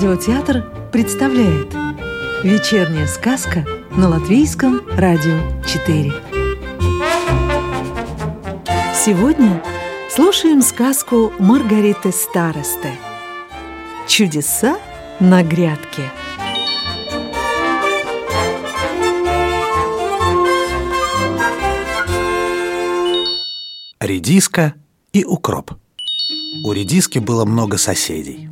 Радиотеатр представляет Вечерняя сказка на Латвийском радио 4 Сегодня слушаем сказку Маргариты Старосты Чудеса на грядке Редиска и укроп. У редиски было много соседей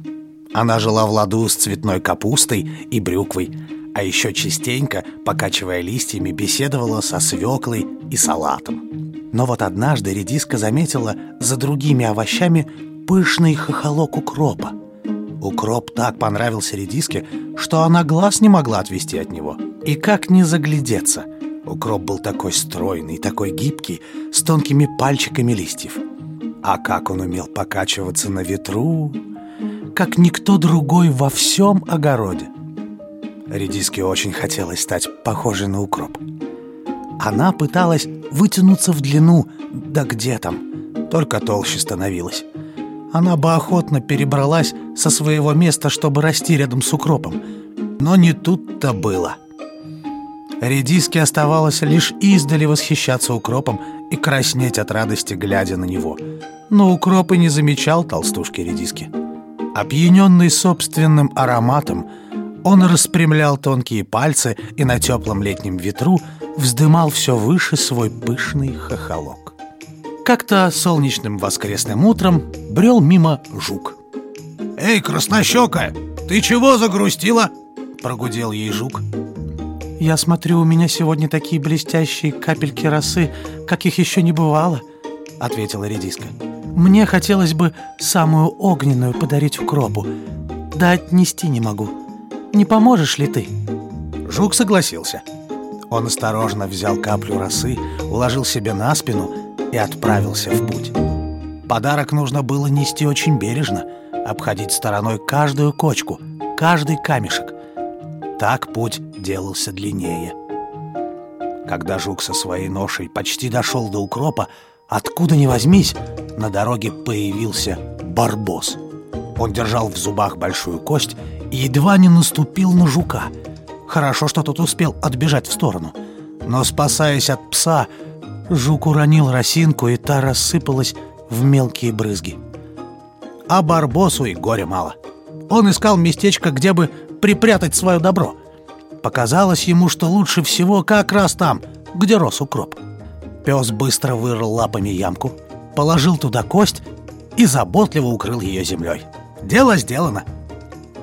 Она жила в ладу с цветной капустой и брюквой А еще частенько, покачивая листьями, беседовала со свеклой и салатом. Но вот однажды редиска заметила за другими овощами пышный хохолок укропа. Укроп так понравился редиске, что она глаз не могла отвести от него. И как не заглядеться – Укроп был такой стройный, такой гибкий, с тонкими пальчиками листьев. А как он умел покачиваться на ветру, как никто другой во всем огороде. Редиске очень хотелось стать похожей на укроп. Она пыталась вытянуться в длину, да где там, только толще становилась. Она бы охотно перебралась со своего места, чтобы расти рядом с укропом. Но не тут-то было — Редиске оставалось лишь издали восхищаться укропом и краснеть от радости, глядя на него. Но укроп и не замечал толстушки редиски. Опьяненный собственным ароматом, он распрямлял тонкие пальцы и на теплом летнем ветру вздымал все выше свой пышный хохолок. Как-то солнечным воскресным утром брел мимо жук. «Эй, краснощекая, ты чего загрустила?» — прогудел ей жук. «Я смотрю, у меня сегодня такие блестящие капельки росы, каких еще не бывало», — ответила редиска. «Мне хотелось бы самую огненную подарить укропу, да отнести не могу. Не поможешь ли ты?» Жук согласился. Он осторожно взял каплю росы, уложил себе на спину и отправился в путь. Подарок нужно было нести очень бережно, обходить стороной каждую кочку, каждый камешек. Так путь делался длиннее. Когда жук со своей ношей почти дошел до укропа, откуда ни возьмись, на дороге появился барбос. Он держал в зубах большую кость и едва не наступил на жука. Хорошо, что тот успел отбежать в сторону. Но, спасаясь от пса, жук уронил росинку, и та рассыпалась в мелкие брызги. А барбосу и горя мало. Он искал местечко, где бы припрятать свое добро — Показалось ему, что лучше всего как раз там, где рос укроп. Пес быстро вырыл лапами ямку, положил туда кость и заботливо укрыл ее землей. Дело сделано.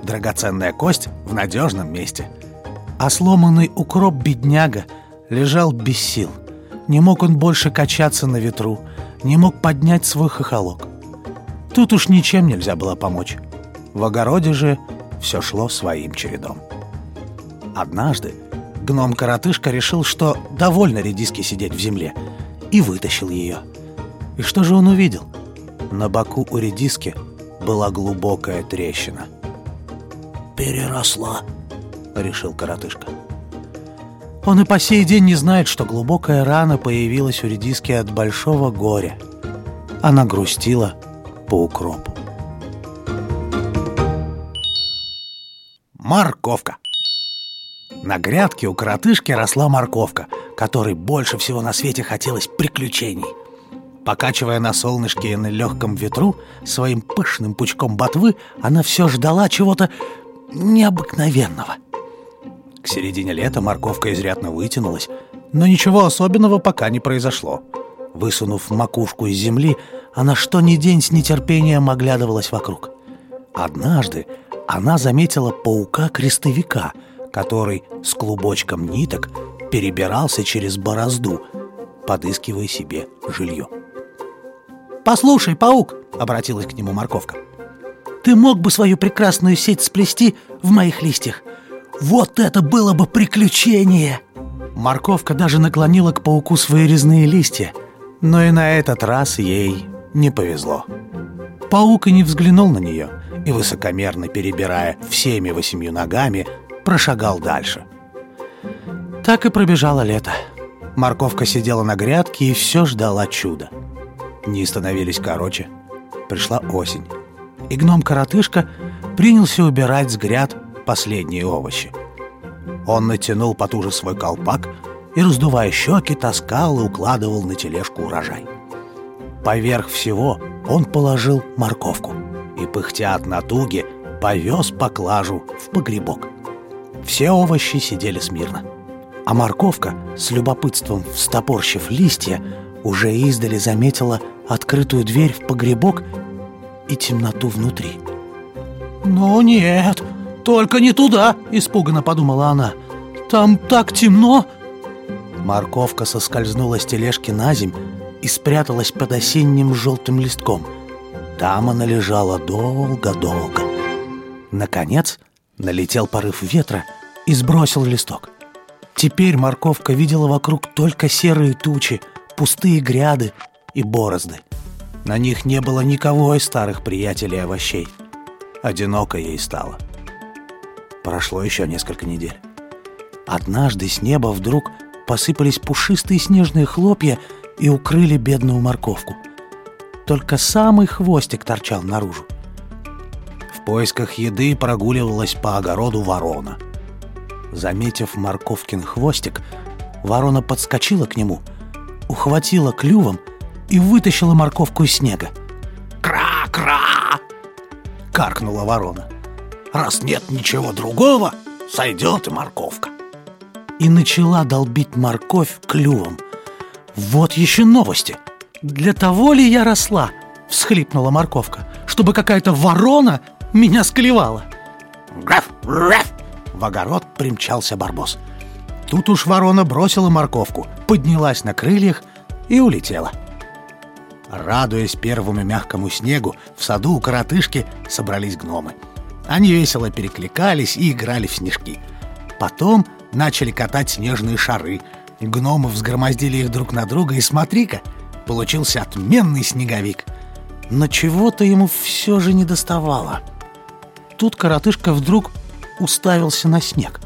Драгоценная кость в надежном месте. А сломанный укроп-бедняга лежал без сил. Не мог он больше качаться на ветру, не мог поднять свой хохолок. Тут уж ничем нельзя было помочь. В огороде же все шло своим чередом. Однажды гном-коротышка решил, что довольно редиски сидеть в земле, и вытащил ее. И что же он увидел? На боку у редиски была глубокая трещина. «Переросла», — решил коротышка. Он и по сей день не знает, что глубокая рана появилась у редиски от большого горя. Она грустила по укропу. Морковка на грядке у коротышки росла морковка, которой больше всего на свете хотелось приключений. Покачивая на солнышке и на легком ветру своим пышным пучком ботвы, она все ждала чего-то необыкновенного. К середине лета морковка изрядно вытянулась, но ничего особенного пока не произошло. Высунув макушку из земли, она что ни день с нетерпением оглядывалась вокруг. Однажды она заметила паука-крестовика — который с клубочком ниток перебирался через борозду, подыскивая себе жилье. «Послушай, паук!» — обратилась к нему морковка. «Ты мог бы свою прекрасную сеть сплести в моих листьях? Вот это было бы приключение!» Морковка даже наклонила к пауку свои резные листья, но и на этот раз ей не повезло. Паук и не взглянул на нее, и, высокомерно перебирая всеми восемью ногами, прошагал дальше. Так и пробежало лето. Морковка сидела на грядке и все ждала чуда. Дни становились короче. Пришла осень. И гном-коротышка принялся убирать с гряд последние овощи. Он натянул потуже свой колпак и, раздувая щеки, таскал и укладывал на тележку урожай. Поверх всего он положил морковку и, пыхтя от натуги, повез поклажу в погребок. Все овощи сидели смирно. А морковка, с любопытством встопорщив листья, уже издали заметила открытую дверь в погребок и темноту внутри. «Ну нет, только не туда!» – испуганно подумала она. «Там так темно!» Морковка соскользнула с тележки на земь и спряталась под осенним желтым листком. Там она лежала долго-долго. Наконец налетел порыв ветра и сбросил листок. Теперь морковка видела вокруг только серые тучи, пустые гряды и борозды. На них не было никого из старых приятелей овощей. Одиноко ей стало. Прошло еще несколько недель. Однажды с неба вдруг посыпались пушистые снежные хлопья и укрыли бедную морковку. Только самый хвостик торчал наружу. В поисках еды прогуливалась по огороду ворона — Заметив морковкин хвостик, ворона подскочила к нему, ухватила клювом и вытащила морковку из снега. «Кра-кра!» — каркнула ворона. «Раз нет ничего другого, сойдет и морковка». И начала долбить морковь клювом. «Вот еще новости! Для того ли я росла?» — всхлипнула морковка. «Чтобы какая-то ворона меня склевала!» «Граф! Граф!» в огород примчался барбос. Тут уж ворона бросила морковку, поднялась на крыльях и улетела. Радуясь первому мягкому снегу, в саду у коротышки собрались гномы. Они весело перекликались и играли в снежки. Потом начали катать снежные шары. Гномы взгромоздили их друг на друга, и смотри-ка, получился отменный снеговик. Но чего-то ему все же не доставало. Тут коротышка вдруг уставился на снег.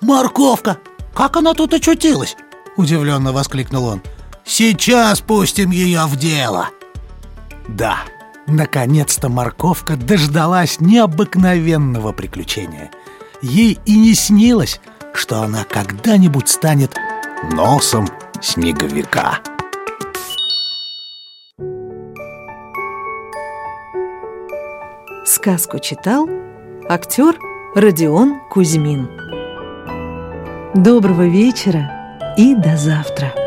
«Морковка! Как она тут очутилась?» — удивленно воскликнул он. «Сейчас пустим ее в дело!» Да, наконец-то морковка дождалась необыкновенного приключения. Ей и не снилось, что она когда-нибудь станет носом снеговика. Сказку читал актер Родион Кузьмин. Доброго вечера и до завтра!